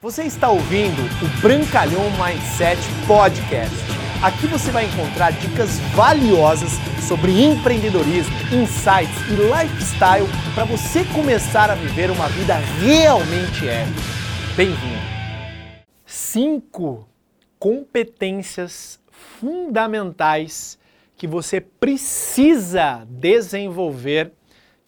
Você está ouvindo o Brancalhão Mindset Podcast. Aqui você vai encontrar dicas valiosas sobre empreendedorismo, insights e lifestyle para você começar a viver uma vida realmente épica. Bem-vindo! Cinco competências fundamentais que você precisa desenvolver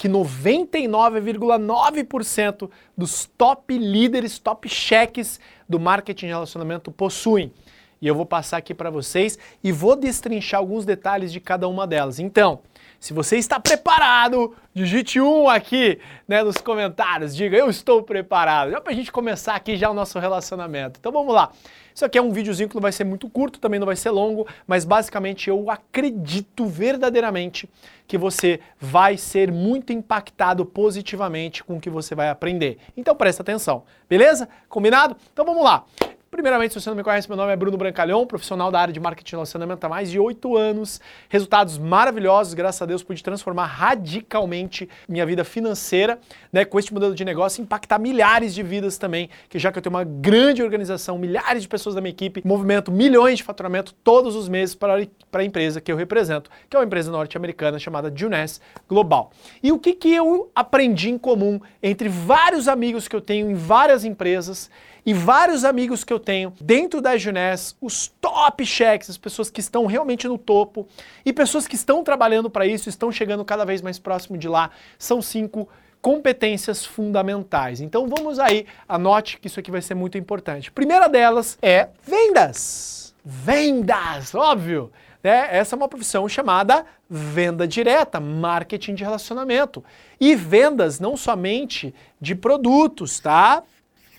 que 99,9% dos top líderes, top cheques do marketing de relacionamento possuem. E eu vou passar aqui para vocês e vou destrinchar alguns detalhes de cada uma delas. Então, se você está preparado, digite um aqui né, nos comentários, diga eu estou preparado, já para a gente começar aqui já o nosso relacionamento. Então vamos lá. Isso aqui é um videozinho que não vai ser muito curto, também não vai ser longo, mas basicamente eu acredito verdadeiramente que você vai ser muito impactado positivamente com o que você vai aprender. Então presta atenção, beleza? Combinado? Então vamos lá. Primeiramente, se você não me conhece, meu nome é Bruno Brancalhão, profissional da área de marketing e relacionamento há mais de oito anos. Resultados maravilhosos, graças a Deus pude transformar radicalmente minha vida financeira, né, com este modelo de negócio, impactar milhares de vidas também, que já que eu tenho uma grande organização, milhares de pessoas da minha equipe, movimento milhões de faturamento todos os meses para, para a empresa que eu represento, que é uma empresa norte-americana chamada Juness Global. E o que, que eu aprendi em comum entre vários amigos que eu tenho em várias empresas e vários amigos que eu tenho dentro da Junés, os top cheques, as pessoas que estão realmente no topo e pessoas que estão trabalhando para isso, estão chegando cada vez mais próximo de lá, são cinco competências fundamentais. Então vamos aí, anote que isso aqui vai ser muito importante. Primeira delas é vendas. Vendas, óbvio. Né? Essa é uma profissão chamada venda direta, marketing de relacionamento. E vendas não somente de produtos, tá?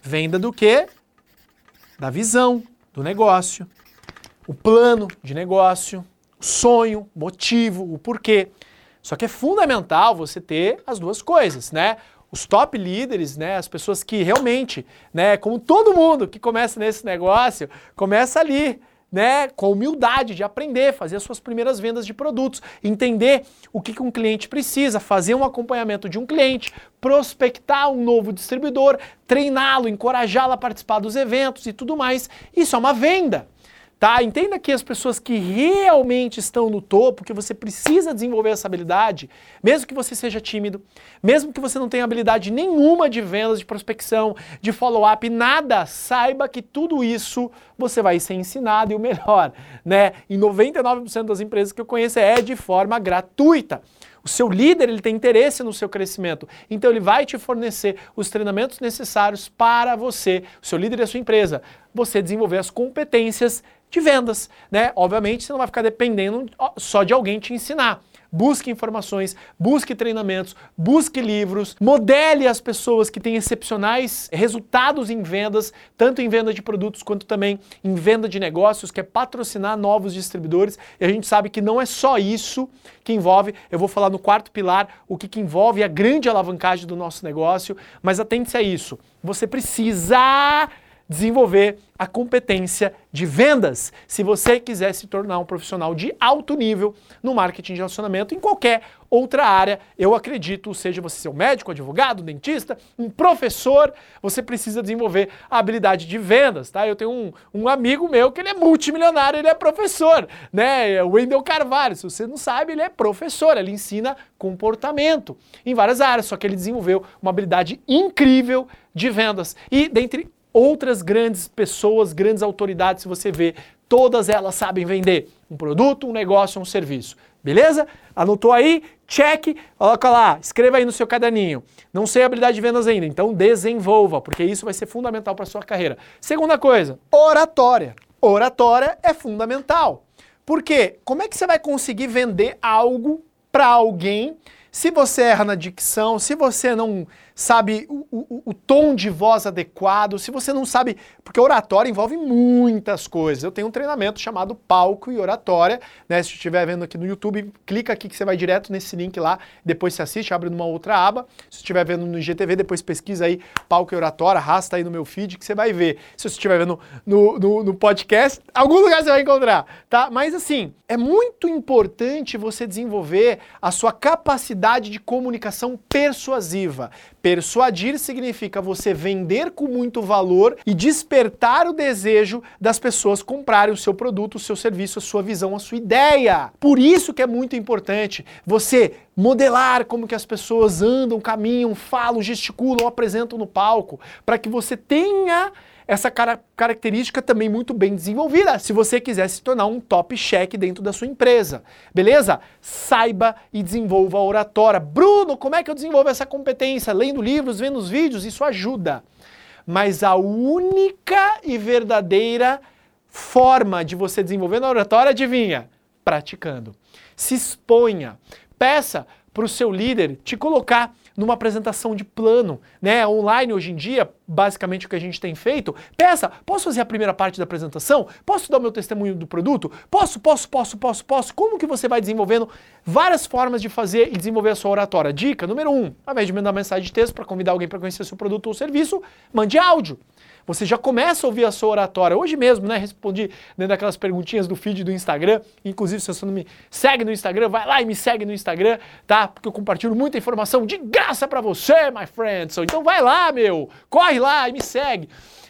Venda do quê? Da visão do negócio, o plano de negócio, o sonho, motivo, o porquê. Só que é fundamental você ter as duas coisas, né? Os top líderes, né, as pessoas que realmente, né, como todo mundo que começa nesse negócio, começa ali, né, com humildade de aprender, fazer as suas primeiras vendas de produtos, entender o que, que um cliente precisa, fazer um acompanhamento de um cliente, prospectar um novo distribuidor, treiná-lo, encorajá-lo a participar dos eventos e tudo mais. Isso é uma venda. Tá? Entenda que as pessoas que realmente estão no topo, que você precisa desenvolver essa habilidade, mesmo que você seja tímido, mesmo que você não tenha habilidade nenhuma de vendas, de prospecção, de follow-up, nada, saiba que tudo isso você vai ser ensinado e o melhor, né? Em 99% das empresas que eu conheço é de forma gratuita. O seu líder ele tem interesse no seu crescimento, então ele vai te fornecer os treinamentos necessários para você, o seu líder e a sua empresa, você desenvolver as competências de vendas, né? Obviamente você não vai ficar dependendo só de alguém te ensinar. Busque informações, busque treinamentos, busque livros, modele as pessoas que têm excepcionais resultados em vendas, tanto em venda de produtos quanto também em venda de negócios, que é patrocinar novos distribuidores. E a gente sabe que não é só isso que envolve, eu vou falar no quarto pilar, o que, que envolve a grande alavancagem do nosso negócio, mas atente-se a isso. Você precisa desenvolver a competência de vendas, se você quiser se tornar um profissional de alto nível no marketing de relacionamento em qualquer outra área. Eu acredito, seja você ser um médico, advogado, dentista, um professor, você precisa desenvolver a habilidade de vendas, tá? Eu tenho um, um amigo meu que ele é multimilionário, ele é professor, né? O Wendel Carvalho, se você não sabe, ele é professor, ele ensina comportamento em várias áreas, só que ele desenvolveu uma habilidade incrível de vendas. E dentre outras grandes pessoas, grandes autoridades, se você vê, todas elas sabem vender um produto, um negócio, um serviço. Beleza? Anotou aí? Check, coloca lá, escreva aí no seu caderninho. Não sei habilidade de vendas ainda, então desenvolva, porque isso vai ser fundamental para sua carreira. Segunda coisa, oratória. Oratória é fundamental. Por quê? Como é que você vai conseguir vender algo para alguém se você erra na dicção, se você não sabe o, o, o, tom de voz adequado, se você não sabe. Porque oratória envolve muitas coisas. Eu tenho um treinamento chamado Palco e Oratória. Né? Se estiver vendo aqui no YouTube, clica aqui que você vai direto nesse link lá, depois se assiste, abre numa outra aba. Se estiver vendo no IGTV, depois pesquisa aí Palco e Oratória, arrasta aí no meu feed que você vai ver. Se você estiver vendo no, no, no podcast, algum lugar você vai encontrar, tá? Mas assim, é muito importante você desenvolver a sua capacidade de comunicação persuasiva Persuadir significa você vender com muito valor e despertar o desejo das pessoas comprarem o seu produto, o seu serviço, a sua visão, a sua ideia. Por isso que é muito importante você modelar como que as pessoas andam, caminham, falam, gesticulam, apresentam no palco, para que você tenha essa cara característica também muito bem desenvolvida, se você quiser se tornar um top check dentro da sua empresa. Beleza? Saiba e desenvolva a oratória. Bruno, como é que eu desenvolvo essa competência? Lendo livros, vendo os vídeos, isso ajuda. Mas a única e verdadeira forma de você desenvolver a oratória, adivinha? Praticando. Se exponha. Peça para o seu líder te colocar numa apresentação de plano, né? Online hoje em dia, basicamente o que a gente tem feito. Peça, posso fazer a primeira parte da apresentação? Posso dar o meu testemunho do produto? Posso, posso, posso, posso, posso. Como que você vai desenvolvendo várias formas de fazer e desenvolver a sua oratória? Dica número um, ao invés de mandar mensagem de texto para convidar alguém para conhecer seu produto ou serviço, mande áudio. Você já começa a ouvir a sua oratória. Hoje mesmo, né? Respondi dentro daquelas perguntinhas do feed do Instagram. Inclusive, se você não me segue no Instagram, vai lá e me segue no Instagram, tá? Porque eu compartilho muita informação de graça para você, my friend. So, então vai lá, meu. Corre lá e me segue.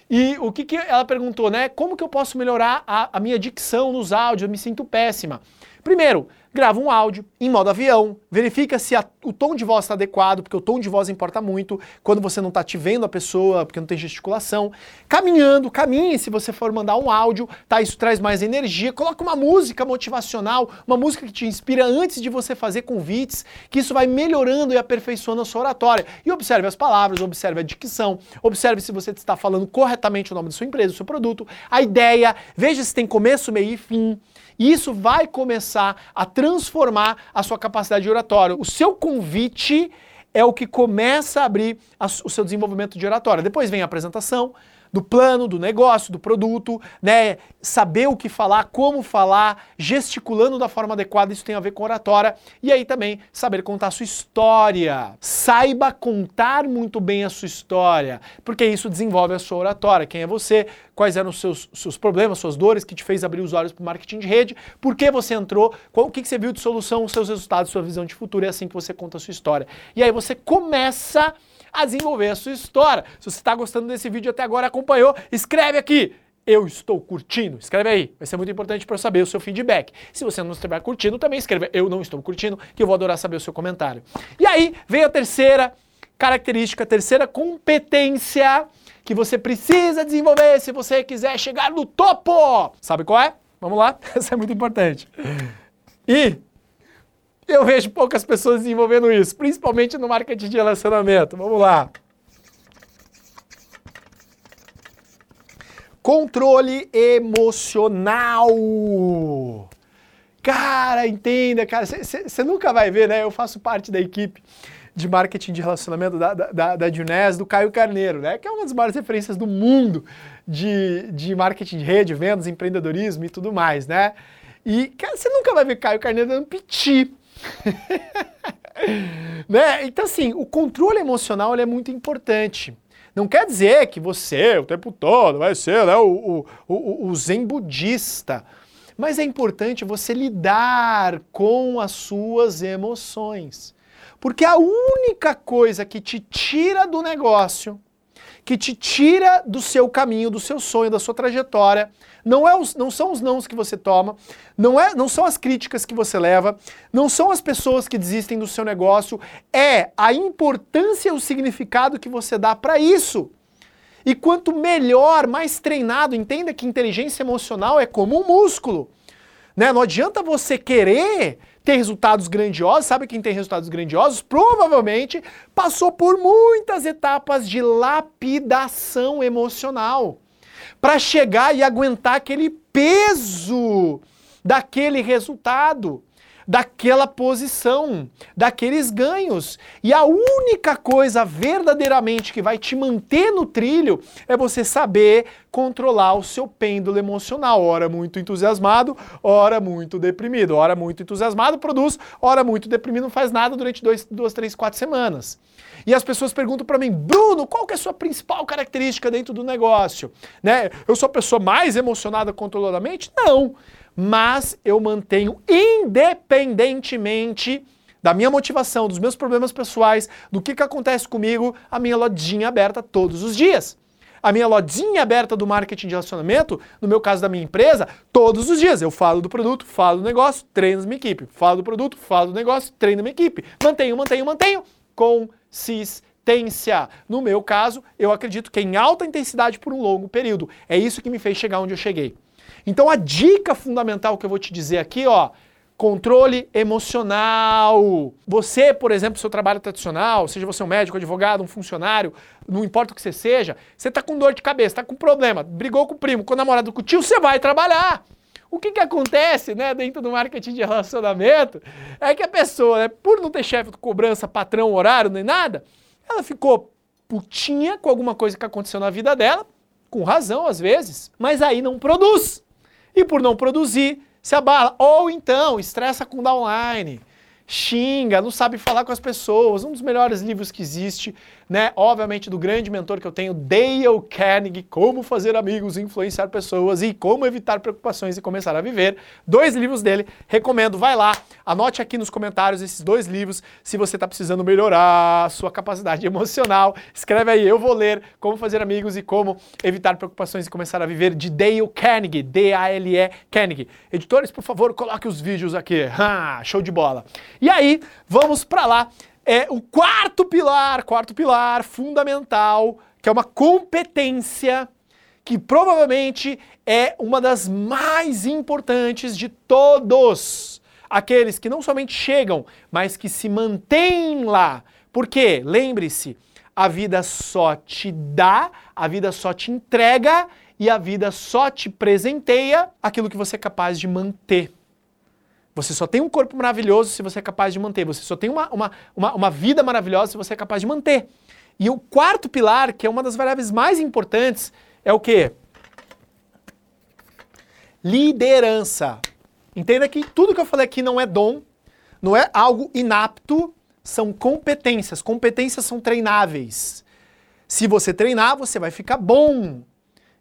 E o que, que ela perguntou, né? Como que eu posso melhorar a, a minha dicção nos áudios? Eu me sinto péssima. Primeiro, grava um áudio em modo avião, verifica se a, o tom de voz está adequado, porque o tom de voz importa muito quando você não está te vendo a pessoa, porque não tem gesticulação. Caminhando, caminhe se você for mandar um áudio, tá? Isso traz mais energia. Coloca uma música motivacional, uma música que te inspira antes de você fazer convites, que isso vai melhorando e aperfeiçoando a sua oratória. E observe as palavras, observe a dicção, observe se você está falando corretamente o nome da sua empresa, do seu produto, a ideia, veja se tem começo, meio e fim. E isso vai começar a transformar a sua capacidade de oratório. O seu convite é o que começa a abrir a, o seu desenvolvimento de oratória. Depois vem a apresentação, do plano, do negócio, do produto, né? Saber o que falar, como falar, gesticulando da forma adequada, isso tem a ver com oratória. E aí também saber contar a sua história. Saiba contar muito bem a sua história, porque isso desenvolve a sua oratória. Quem é você? Quais eram os seus, seus problemas, suas dores que te fez abrir os olhos para o marketing de rede? Por que você entrou? Qual, o que, que você viu de solução, os seus resultados, sua visão de futuro? É assim que você conta a sua história. E aí você começa desenvolver a sua história. Se você está gostando desse vídeo até agora, acompanhou, escreve aqui. Eu estou curtindo. Escreve aí. Vai ser muito importante para eu saber o seu feedback. Se você não estiver curtindo, também escreva. Eu não estou curtindo, que eu vou adorar saber o seu comentário. E aí vem a terceira característica, a terceira competência que você precisa desenvolver se você quiser chegar no topo. Sabe qual é? Vamos lá? Essa é muito importante. E eu vejo poucas pessoas desenvolvendo isso, principalmente no marketing de relacionamento. Vamos lá. Controle emocional. Cara, entenda, cara, você nunca vai ver, né? Eu faço parte da equipe de marketing de relacionamento da, da, da Junés, do Caio Carneiro, né? Que é uma das maiores referências do mundo de, de marketing de rede, vendas, empreendedorismo e tudo mais, né? E você nunca vai ver Caio Carneiro dando piti né? Então, assim, o controle emocional é muito importante. Não quer dizer que você, o tempo todo, vai ser né, o, o, o, o zen budista. Mas é importante você lidar com as suas emoções. Porque a única coisa que te tira do negócio, que te tira do seu caminho, do seu sonho, da sua trajetória, não, é os, não são os nãos que você toma, não, é, não são as críticas que você leva, não são as pessoas que desistem do seu negócio, é a importância e o significado que você dá para isso. E quanto melhor, mais treinado, entenda que inteligência emocional é como um músculo. Né? Não adianta você querer ter resultados grandiosos, sabe quem tem resultados grandiosos? Provavelmente passou por muitas etapas de lapidação emocional para chegar e aguentar aquele peso daquele resultado, daquela posição, daqueles ganhos. E a única coisa verdadeiramente que vai te manter no trilho é você saber controlar o seu pêndulo emocional. Ora muito entusiasmado, ora muito deprimido. Ora muito entusiasmado produz, ora muito deprimido não faz nada durante dois, duas, três, quatro semanas. E as pessoas perguntam para mim, Bruno, qual que é a sua principal característica dentro do negócio? Né? Eu sou a pessoa mais emocionada controladamente? Não. Mas eu mantenho independentemente da minha motivação, dos meus problemas pessoais, do que, que acontece comigo, a minha lojinha aberta todos os dias. A minha lojinha aberta do marketing de relacionamento, no meu caso da minha empresa, todos os dias. Eu falo do produto, falo do negócio, treino minha equipe. Falo do produto, falo do negócio, treino minha equipe. Mantenho, mantenho, mantenho. Consistência. No meu caso, eu acredito que é em alta intensidade por um longo período. É isso que me fez chegar onde eu cheguei. Então a dica fundamental que eu vou te dizer aqui, ó, Controle emocional. Você, por exemplo, seu trabalho tradicional, seja você um médico, advogado, um funcionário, não importa o que você seja, você está com dor de cabeça, está com problema, brigou com o primo, com o namorado, com o tio, você vai trabalhar. O que, que acontece né, dentro do marketing de relacionamento é que a pessoa, né, por não ter chefe de cobrança, patrão, horário, nem nada, ela ficou putinha com alguma coisa que aconteceu na vida dela, com razão às vezes, mas aí não produz. E por não produzir, se abala. Ou então, estressa com downline, xinga, não sabe falar com as pessoas. Um dos melhores livros que existe né? Obviamente do grande mentor que eu tenho, Dale Carnegie, Como Fazer Amigos, Influenciar Pessoas e Como Evitar Preocupações e Começar a Viver. Dois livros dele, recomendo, vai lá, anote aqui nos comentários esses dois livros se você está precisando melhorar a sua capacidade emocional. Escreve aí, eu vou ler Como Fazer Amigos e Como Evitar Preocupações e Começar a Viver, de Dale Carnegie, D-A-L-E Carnegie. Editores, por favor, coloque os vídeos aqui. Ah, show de bola. E aí, vamos para lá é o quarto pilar, quarto pilar fundamental, que é uma competência que provavelmente é uma das mais importantes de todos aqueles que não somente chegam, mas que se mantêm lá. Porque, lembre-se, a vida só te dá, a vida só te entrega e a vida só te presenteia aquilo que você é capaz de manter. Você só tem um corpo maravilhoso se você é capaz de manter. Você só tem uma, uma, uma, uma, vida maravilhosa se você é capaz de manter. E o quarto pilar, que é uma das variáveis mais importantes, é o quê? Liderança. Entenda que tudo que eu falei aqui não é dom, não é algo inapto, são competências. Competências são treináveis. Se você treinar, você vai ficar bom.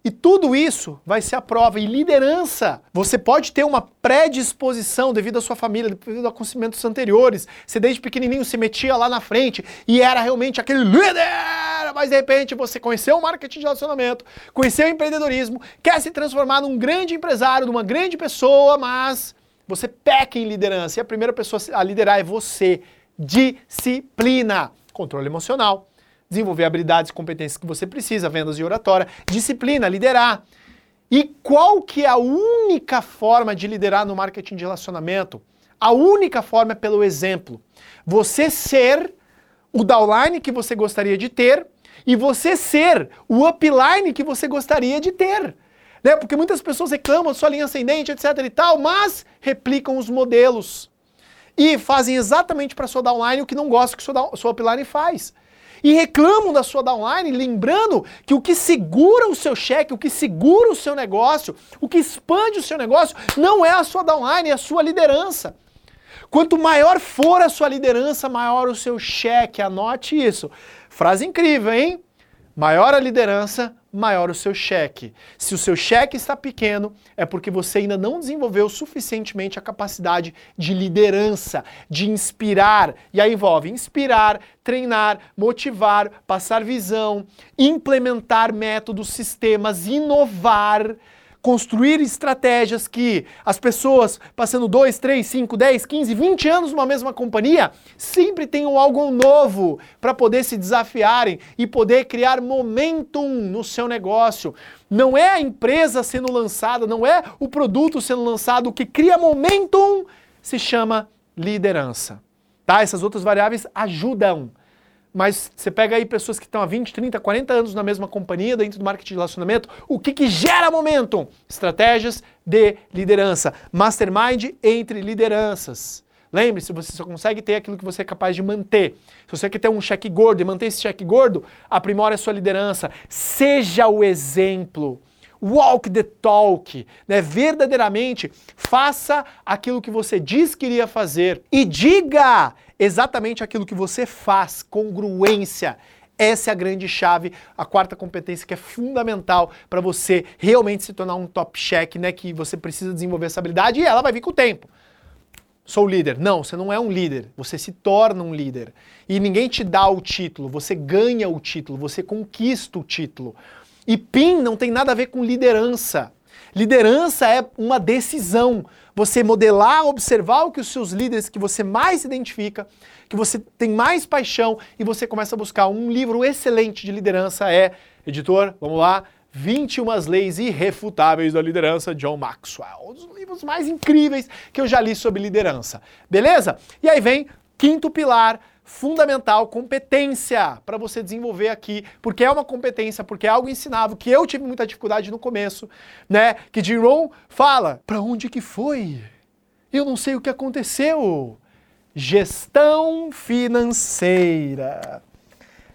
E tudo isso vai ser a prova. E liderança, você pode ter uma predisposição devido à sua família, devido a acontecimentos anteriores. Você desde pequenininho se metia lá na frente e era realmente aquele líder. Mas de repente você conheceu o marketing de relacionamento, conheceu o empreendedorismo, quer se transformar num grande empresário, numa grande pessoa, mas você peca em liderança. E a primeira pessoa a liderar é você. Disciplina, controle emocional desenvolver habilidades e competências que você precisa, vendas e oratória, disciplina, liderar. E qual que é a única forma de liderar no marketing de relacionamento? A única forma é pelo exemplo. Você ser o downline que você gostaria de ter e você ser o upline que você gostaria de ter. Né? Porque muitas pessoas reclamam sua linha ascendente, etc e tal, mas replicam os modelos. E fazem exatamente para sua downline o que não gosta que sua, sua upline faz e reclamam da sua downline, lembrando que o que segura o seu cheque, o que segura o seu negócio, o que expande o seu negócio, não é a sua downline, é a sua liderança. Quanto maior for a sua liderança, maior o seu cheque. Anote isso. Frase incrível, hein? Maior a liderança, maior o seu cheque. Se o seu cheque está pequeno, é porque você ainda não desenvolveu suficientemente a capacidade de liderança, de inspirar. E aí envolve inspirar, treinar, motivar, passar visão, implementar métodos, sistemas, inovar construir estratégias que as pessoas passando 2, 3, 5, 10, 15, 20 anos numa mesma companhia sempre tenham algo novo para poder se desafiarem e poder criar momentum no seu negócio. Não é a empresa sendo lançada, não é o produto sendo lançado, o que cria momentum se chama liderança. Tá? Essas outras variáveis ajudam mas você pega aí pessoas que estão há 20, 30, 40 anos na mesma companhia, dentro do marketing de relacionamento, o que, que gera momentum? Estratégias de liderança. Mastermind entre lideranças. Lembre-se, você só consegue ter aquilo que você é capaz de manter. Se você quer ter um cheque gordo e manter esse cheque gordo, aprimore a sua liderança. Seja o exemplo. Walk the talk, né? Verdadeiramente faça aquilo que você diz que iria fazer e diga exatamente aquilo que você faz, congruência. Essa é a grande chave, a quarta competência que é fundamental para você realmente se tornar um top check, né? Que você precisa desenvolver essa habilidade e ela vai vir com o tempo. sou líder. Não, você não é um líder, você se torna um líder. E ninguém te dá o título, você ganha o título, você conquista o título. E PIN não tem nada a ver com liderança. Liderança é uma decisão. Você modelar, observar o que os seus líderes que você mais identifica, que você tem mais paixão e você começa a buscar. Um livro excelente de liderança é, editor, vamos lá, 21 Leis Irrefutáveis da Liderança, John Maxwell. Um dos livros mais incríveis que eu já li sobre liderança. Beleza? E aí vem quinto pilar, fundamental, competência para você desenvolver aqui, porque é uma competência, porque é algo ensinável, que eu tive muita dificuldade no começo, né? Que Rohn fala, para onde que foi? Eu não sei o que aconteceu. Gestão financeira.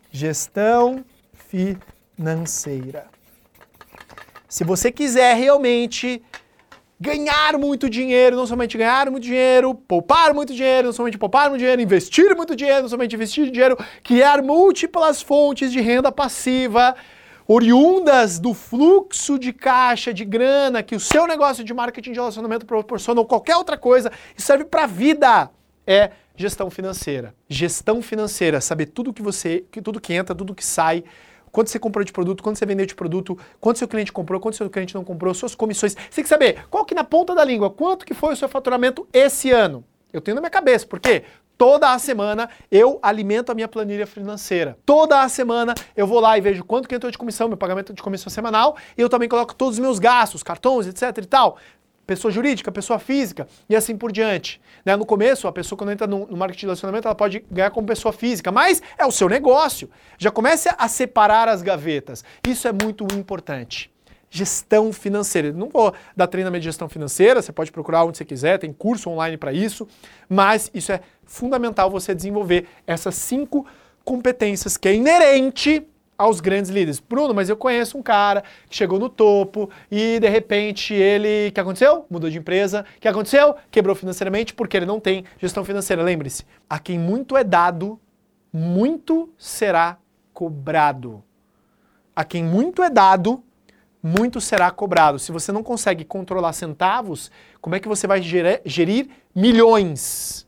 Gestão financeira. Se você quiser realmente ganhar muito dinheiro, não somente ganhar muito dinheiro, poupar muito dinheiro, não somente poupar muito dinheiro, investir muito dinheiro, não somente investir dinheiro, criar múltiplas fontes de renda passiva, oriundas do fluxo de caixa, de grana que o seu negócio de marketing de relacionamento proporciona ou qualquer outra coisa, isso serve para a vida. É gestão financeira. Gestão financeira, saber tudo que você, tudo que entra, tudo que sai, quanto você comprou de produto, quanto você vendeu de produto, quanto seu cliente comprou, quanto seu cliente não comprou, suas comissões. Você tem que saber qual que na ponta da língua, quanto que foi o seu faturamento esse ano. Eu tenho na minha cabeça, por quê? Toda a semana eu alimento a minha planilha financeira. Toda a semana eu vou lá e vejo quanto que entrou de comissão, meu pagamento de comissão semanal, e eu também coloco todos os meus gastos, cartões, etc e tal pessoa jurídica, pessoa física e assim por diante. Né? No começo, a pessoa quando entra no, no marketing de relacionamento, ela pode ganhar como pessoa física, mas é o seu negócio. Já comece a separar as gavetas. Isso é muito importante. Gestão financeira. Não vou dar treinamento de gestão financeira, você pode procurar onde você quiser, tem curso online para isso, mas isso é fundamental você desenvolver essas cinco competências que é inerente aos grandes líderes. Bruno, mas eu conheço um cara que chegou no topo e de repente ele. O que aconteceu? Mudou de empresa. O que aconteceu? Quebrou financeiramente porque ele não tem gestão financeira. Lembre-se: a quem muito é dado, muito será cobrado. A quem muito é dado, muito será cobrado. Se você não consegue controlar centavos, como é que você vai gerir milhões?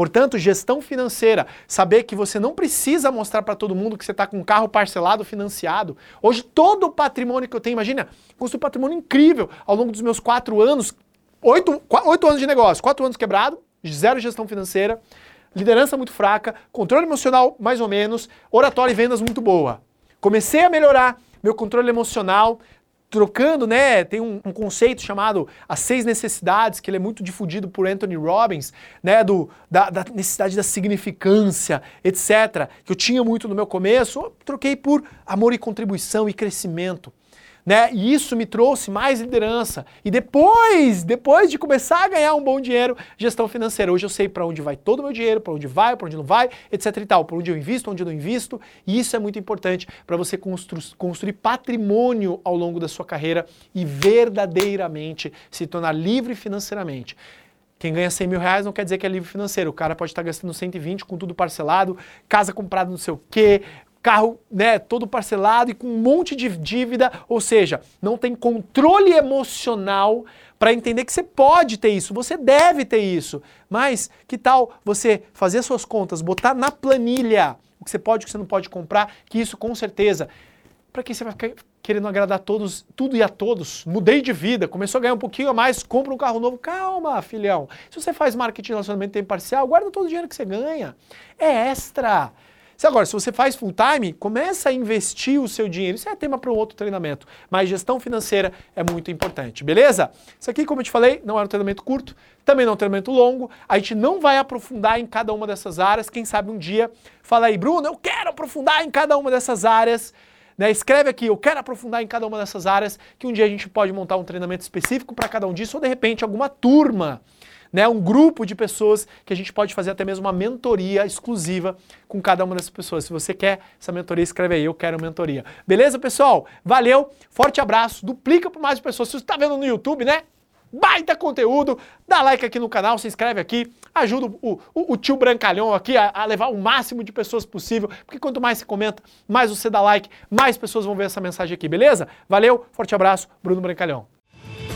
Portanto, gestão financeira, saber que você não precisa mostrar para todo mundo que você está com um carro parcelado, financiado. Hoje, todo o patrimônio que eu tenho, imagina, construí um patrimônio incrível ao longo dos meus quatro anos, oito, oito anos de negócio, quatro anos quebrado, zero gestão financeira, liderança muito fraca, controle emocional mais ou menos, oratório e vendas muito boa. Comecei a melhorar meu controle emocional, trocando, né? Tem um, um, conceito chamado as seis necessidades, que ele é muito difundido por Anthony Robbins, né? Do, da, da, necessidade da significância, etc. Que eu tinha muito no meu começo, troquei por amor e contribuição e crescimento né? E isso me trouxe mais liderança. E depois, depois de começar a ganhar um bom dinheiro, gestão financeira. Hoje eu sei para onde vai todo o meu dinheiro, para onde vai, para onde não vai, etc e tal, para onde eu invisto, onde eu não invisto. E isso é muito importante para você constru construir patrimônio ao longo da sua carreira e verdadeiramente se tornar livre financeiramente. Quem ganha 100 mil reais não quer dizer que é livre financeiro. O cara pode estar gastando 120 com tudo parcelado, casa comprada não sei o quê, carro né, todo parcelado e com um monte de dívida, ou seja, não tem controle emocional para entender que você pode ter isso, você deve ter isso. Mas que tal você fazer suas contas, botar na planilha o que você pode e o que você não pode comprar, que isso com certeza. Para que você vai ficar querendo agradar todos, tudo e a todos? Mudei de vida, começou a ganhar um pouquinho a mais, compra um carro novo. Calma, filhão. Se você faz marketing de relacionamento tempo parcial, guarda todo o dinheiro que você ganha. É extra. Se agora, se você faz full time, começa a investir o seu dinheiro. Isso é tema para um outro treinamento, mas gestão financeira é muito importante, beleza? Isso aqui, como eu te falei, não é um treinamento curto, também não é um treinamento longo. A gente não vai aprofundar em cada uma dessas áreas. Quem sabe um dia fala aí, Bruno, eu quero aprofundar em cada uma dessas áreas. Né, escreve aqui, eu quero aprofundar em cada uma dessas áreas, que um dia a gente pode montar um treinamento específico para cada um disso, ou de repente alguma turma né, um grupo de pessoas que a gente pode fazer até mesmo uma mentoria exclusiva com cada uma dessas pessoas. Se você quer essa mentoria, escreve aí, eu quero mentoria. Beleza, pessoal? Valeu, forte abraço, duplica para mais pessoas. Se você está vendo no YouTube, né? Baita conteúdo, dá like aqui no canal, se inscreve aqui, ajuda o, o, o tio Brancalhão aqui a, a, levar o máximo de pessoas possível, porque quanto mais você comenta, mais você dá like, mais pessoas vão ver essa mensagem aqui, beleza? Valeu, forte abraço, Bruno Brancalhão.